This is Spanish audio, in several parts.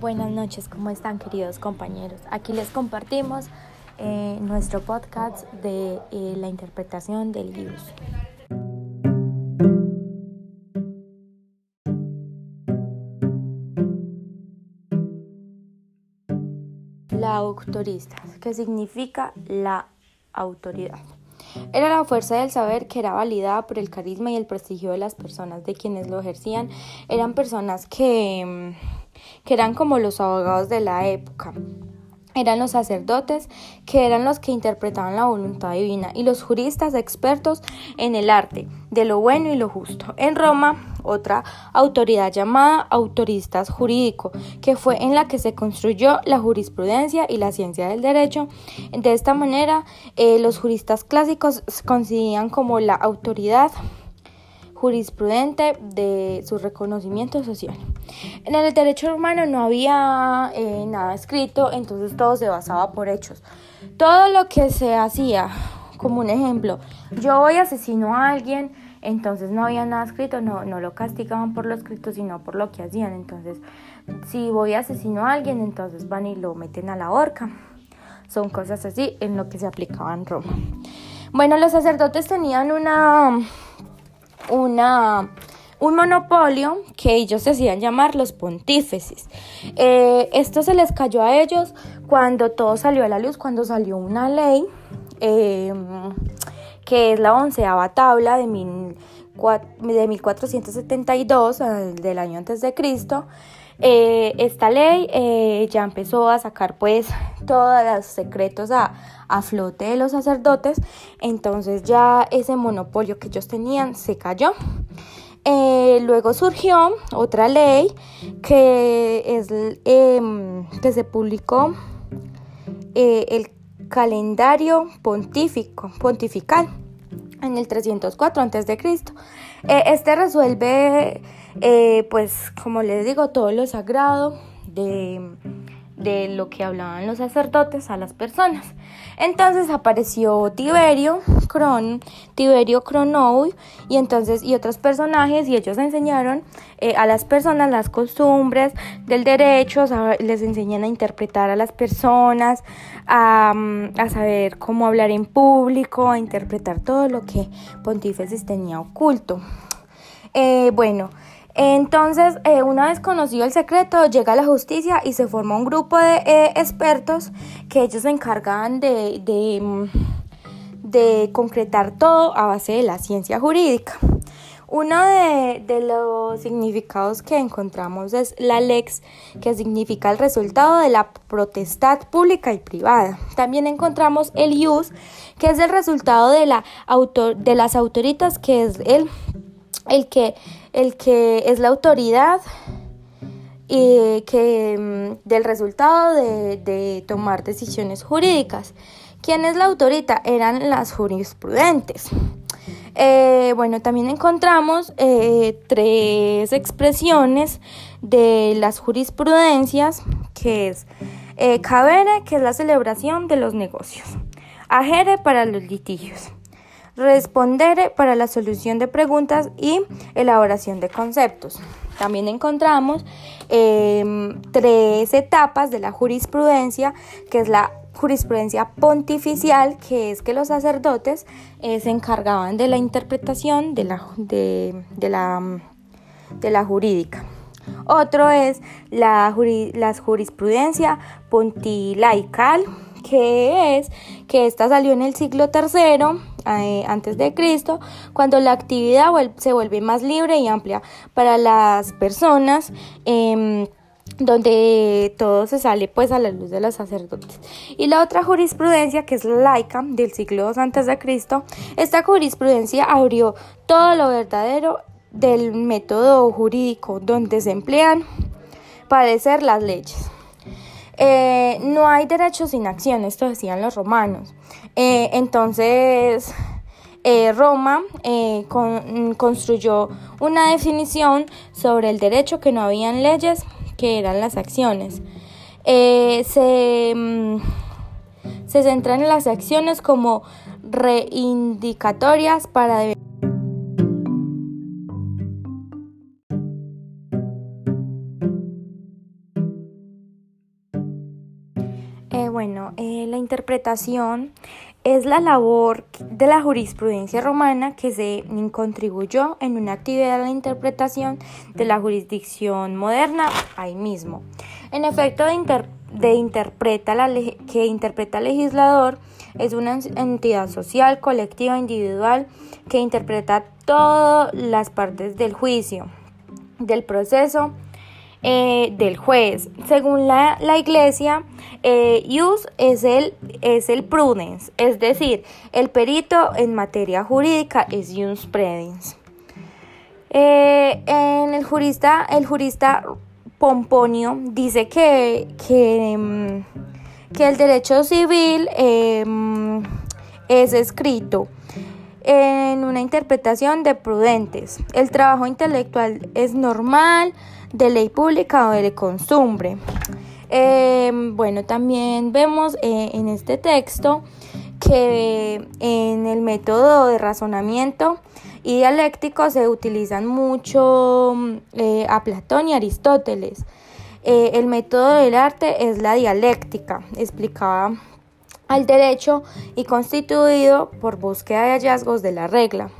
Buenas noches, ¿cómo están queridos compañeros? Aquí les compartimos eh, nuestro podcast de eh, la interpretación del IUS. La autorista, que significa la autoridad. Era la fuerza del saber que era validada por el carisma y el prestigio de las personas de quienes lo ejercían. Eran personas que, que eran como los abogados de la época eran los sacerdotes, que eran los que interpretaban la voluntad divina, y los juristas expertos en el arte de lo bueno y lo justo. En Roma, otra autoridad llamada autoristas jurídico, que fue en la que se construyó la jurisprudencia y la ciencia del derecho. De esta manera, eh, los juristas clásicos coincidían como la autoridad jurisprudente de su reconocimiento social. En el derecho humano no había eh, nada escrito, entonces todo se basaba por hechos. Todo lo que se hacía, como un ejemplo, yo voy asesino a alguien, entonces no había nada escrito, no, no lo castigaban por lo escrito, sino por lo que hacían. Entonces, si voy asesino a alguien, entonces van y lo meten a la horca. Son cosas así en lo que se aplicaba en Roma. Bueno, los sacerdotes tenían una una, un monopolio que ellos decían llamar los pontífices. Eh, esto se les cayó a ellos cuando todo salió a la luz, cuando salió una ley eh, que es la onceava tabla de, de 1472, del año antes de Cristo. Eh, esta ley ya empezó a sacar pues todos los secretos a, a flote de los sacerdotes, entonces ya ese monopolio que ellos tenían se cayó. Eh, luego surgió otra ley que es em, que se publicó eh, el calendario pontífico, pontifical en el 304 a.C. Eh, este resuelve, pues como les digo, todo lo sagrado de de lo que hablaban los sacerdotes a las personas. Entonces apareció Tiberio, Cron, Tiberio Cronou y entonces y otros personajes y ellos enseñaron eh, a las personas las costumbres del derecho, les enseñan a interpretar a las personas, a, a, saber cómo hablar en público, a interpretar todo lo que Pontífices tenía oculto. Eh, bueno, entonces, eh, una vez conocido el secreto, llega la justicia y se forma un grupo de eh, expertos que ellos se encargan de, mm, de, concretar todo a base de la ciencia jurídica. Uno de, de, los significados que encontramos es la lex, que significa el resultado de la protestad pública y privada. También encontramos el ius, que es el resultado de, la autor, de las autoritas, que es el el que, el que es la autoridad y que mm, del resultado de, tomar decisiones jurídicas. ¿Quién es la autorita? Eran las jurisprudentes. Eh, bueno, también encontramos eh, tres expresiones de las jurisprudencias, que es eh, cabere, que es la celebración de los negocios, agere para los litigios, responder para la solución de preguntas y elaboración de conceptos. También encontramos em, tres etapas de la jurisprudencia, que es la jurisprudencia pontificial, que es que los sacerdotes eh, se encargaban de la interpretación de la, de, la, de la jurídica. Otro es la, la jurisprudencia pontilaical, que es que esta salió en el siglo III antes de Cristo, cuando la actividad se vuelve más libre y amplia para las personas. Em, donde todo se sale pues a la luz de los sacerdotes. Y la otra jurisprudencia que es la laica del siglo II antes de Cristo, esta jurisprudencia abrió todo lo verdadero del método jurídico donde se emplean padecer las leyes. Eh, no hay derecho sin acción, esto decían los romanos. Eh, entonces, eh, Roma construyó una definición sobre el derecho que no habían leyes, que eran las acciones. se, mm, se centran en las acciones como reindicatorias para interpretación es la labor de la jurisprudencia romana que se contribuyó en una actividad de interpretación de la jurisdicción moderna ahí mismo. En efecto, de, interpreta la que interpreta el legislador es una entidad social, colectiva, individual que interpreta todas las partes del juicio, del proceso, eh, del juez. Según la, iglesia, eh, ius es el, es el prudence, es decir, el perito en materia jurídica es ius prudens. Eh, en el jurista, el jurista Pomponio dice que, que, mm, que el derecho civil em, es escrito en una interpretación de prudentes. El trabajo intelectual es normal, de ley pública o de costumbre. Em, bueno, también vemos eh, en este texto que en el método de razonamiento y dialéctico se utilizan mucho eh, a Platón y Aristóteles. Eh, el método del arte es la dialéctica, explicaba al derecho y constituido por búsqueda de hallazgos de la regla.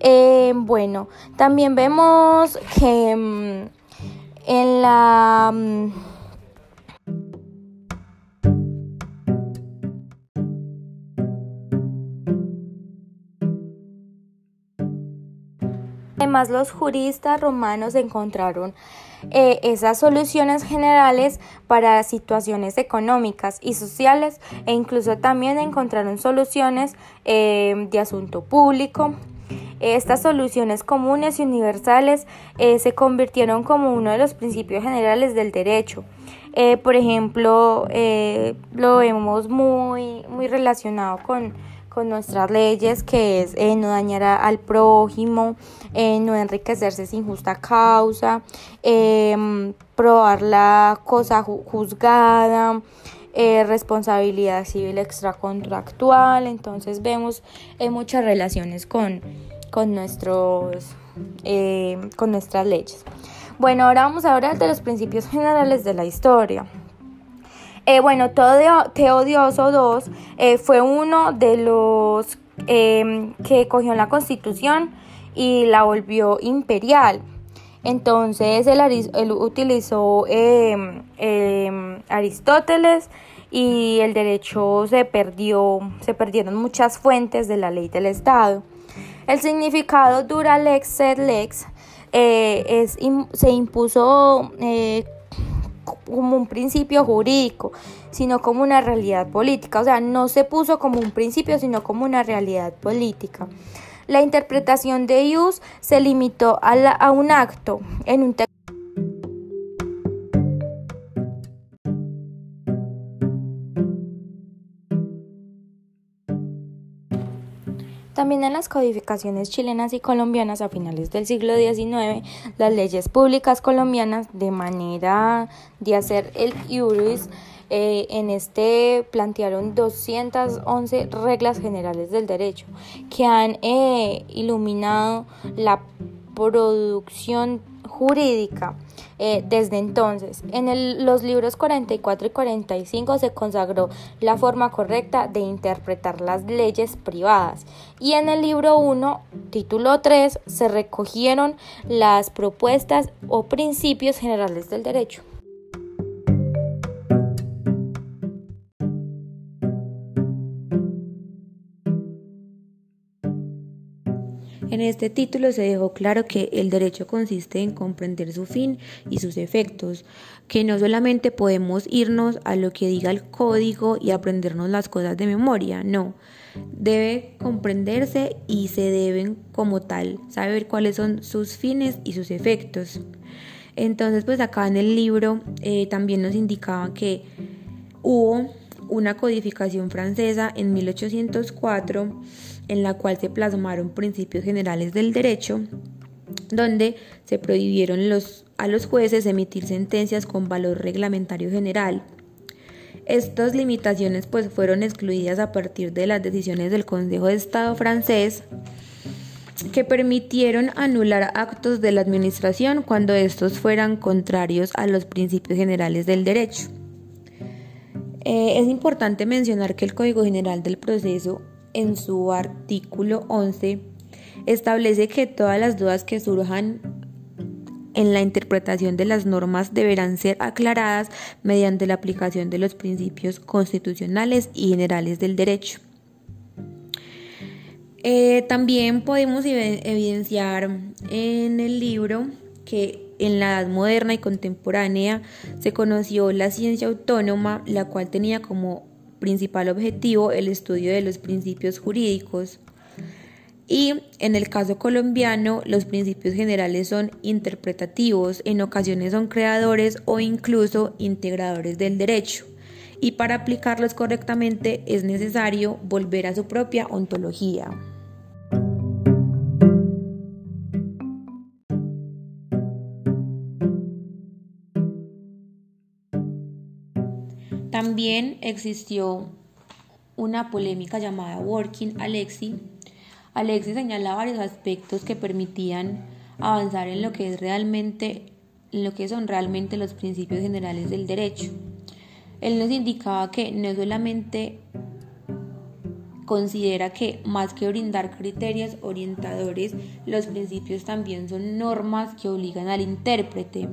Em, bueno, también vemos que mm, en la mm, Además, los juristas romanos encontraron eh, esas soluciones generales para situaciones económicas y sociales e incluso también encontraron soluciones eh, de asunto público, estas soluciones comunes y universales eh, se convirtieron como uno de los principios generales del derecho. Eh, por ejemplo, eh, lo vemos muy, muy relacionado con, nuestras leyes, que es no dañar al prójimo, no enriquecerse sin justa causa, probar la cosa juzgada, responsabilidad civil extracontractual. Entonces vemos muchas relaciones con, con, nuestros, eh, con nuestras leyes. Bueno, ahora vamos a hablar de los principios generales de la historia. Eh, bueno, Teodioso II eh, fue uno de los que cogió la constitución y la volvió imperial. Entonces él, utilizó Aristóteles y el derecho se perdió, se perdieron muchas fuentes de la ley del Estado. El significado dura lex sed lex eh, es, se impuso eh, como un principio jurídico, sino como una realidad política. O sea, no se puso como un principio, sino como una realidad política. La interpretación de ius se limitó a, a un acto en un texto. También en las codificaciones chilenas y colombianas a finales del siglo XIX, las leyes públicas colombianas, de manera de hacer el iuris, eh, en este plantearon 211 reglas generales del derecho que han eh, iluminado la producción jurídica eh, desde entonces. En los libros 44 y 45 se consagró la forma correcta de interpretar las leyes privadas y en el libro 1, título 3, se recogieron las propuestas o principios generales del derecho. En este título se dejó claro que el derecho consiste en comprender su fin y sus efectos, que no solamente podemos irnos a lo que diga el código y aprendernos las cosas de memoria, no, debe comprenderse y se deben como tal saber cuáles son sus fines y sus efectos. Entonces, pues acá en el libro eh, también nos indicaba que hubo una codificación francesa en 1804 en la cual se plasmaron principios generales del derecho, donde se prohibieron los, a los jueces emitir sentencias con valor reglamentario general. Estas limitaciones pues fueron excluidas a partir de las decisiones del Consejo de Estado francés que permitieron anular actos de la administración cuando estos fueran contrarios a los principios generales del derecho. Eh, es importante mencionar que el Código General del Proceso, en su artículo 11, establece que todas las dudas que surjan en la interpretación de las normas deberán ser aclaradas mediante la aplicación de los principios constitucionales y generales del derecho. Eh, también podemos evidenciar en el libro que en la edad moderna y contemporánea se conoció la ciencia autónoma, la cual tenía como principal objetivo el estudio de los principios jurídicos. Y en el caso colombiano, los principios generales son interpretativos, en ocasiones son creadores o incluso integradores del derecho. Y para aplicarlos correctamente es necesario volver a su propia ontología. También existió una polémica llamada Working Alexi. Alexi señala varios aspectos que permitían avanzar en lo que es realmente en lo que son realmente los principios generales del derecho. Él nos indicaba que no solamente considera que más que brindar criterios orientadores, los principios también son normas que obligan al intérprete.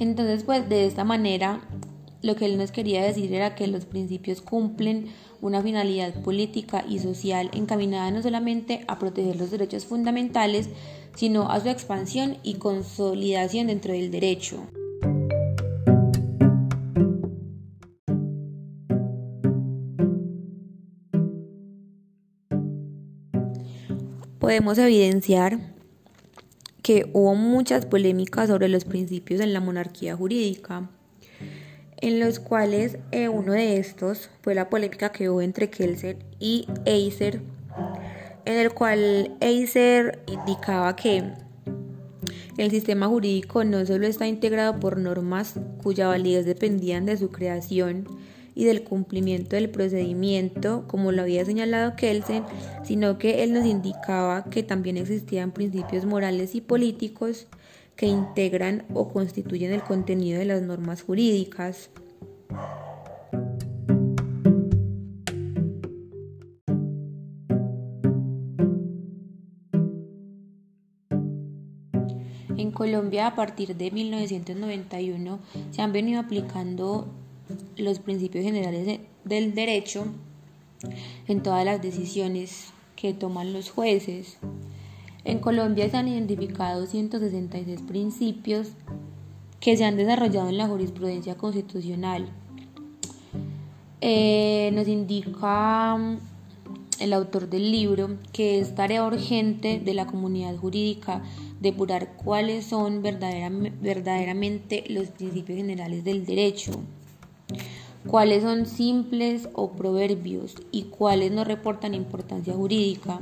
Entonces, pues de esta manera lo que él nos quería decir era que los principios cumplen una finalidad política y social encaminada no solamente a proteger los derechos fundamentales, sino a su expansión y consolidación dentro del derecho. Podemos evidenciar que hubo muchas polémicas sobre los principios en la monarquía jurídica en los cuales eh, uno de estos fue la polémica que hubo entre Kelser y Acer, en el cual Acer indicaba que el sistema jurídico no solo está integrado por normas cuya validez dependían de su creación y del cumplimiento del procedimiento, como lo había señalado Kelsen, sino que él nos indicaba que también existían principios morales y políticos que integran o constituyen el contenido de las normas jurídicas. En Colombia, a partir de 1991, se han venido aplicando los principios generales del derecho en todas las decisiones que toman los jueces. En Colombia se han identificado 166 principios que se han desarrollado en la jurisprudencia constitucional. Eh, nos indica mm, el autor del libro que es tarea urgente de la comunidad jurídica depurar cuáles son verdaderamente los principios generales del derecho, cuáles son simples o proverbios y cuáles no reportan importancia jurídica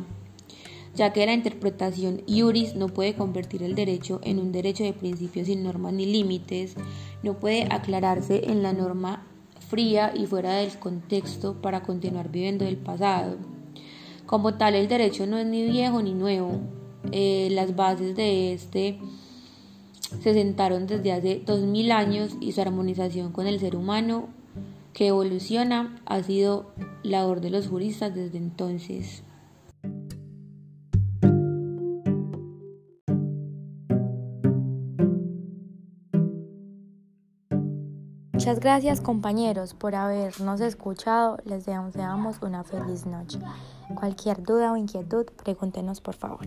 ya que la interpretación iuris no puede convertir el derecho en un derecho de principios sin normas ni límites, no puede aclararse en la norma fría y fuera del contexto para continuar viviendo del pasado. Como tal, el derecho no es ni viejo ni nuevo. Eh, las bases de este se sentaron desde hace 2000 años y su armonización con el ser humano que evoluciona ha sido labor de los juristas desde entonces. Muchas gracias compañeros por habernos escuchado. Les deseamos una feliz noche. Cualquier duda o inquietud, pregúntenos por favor.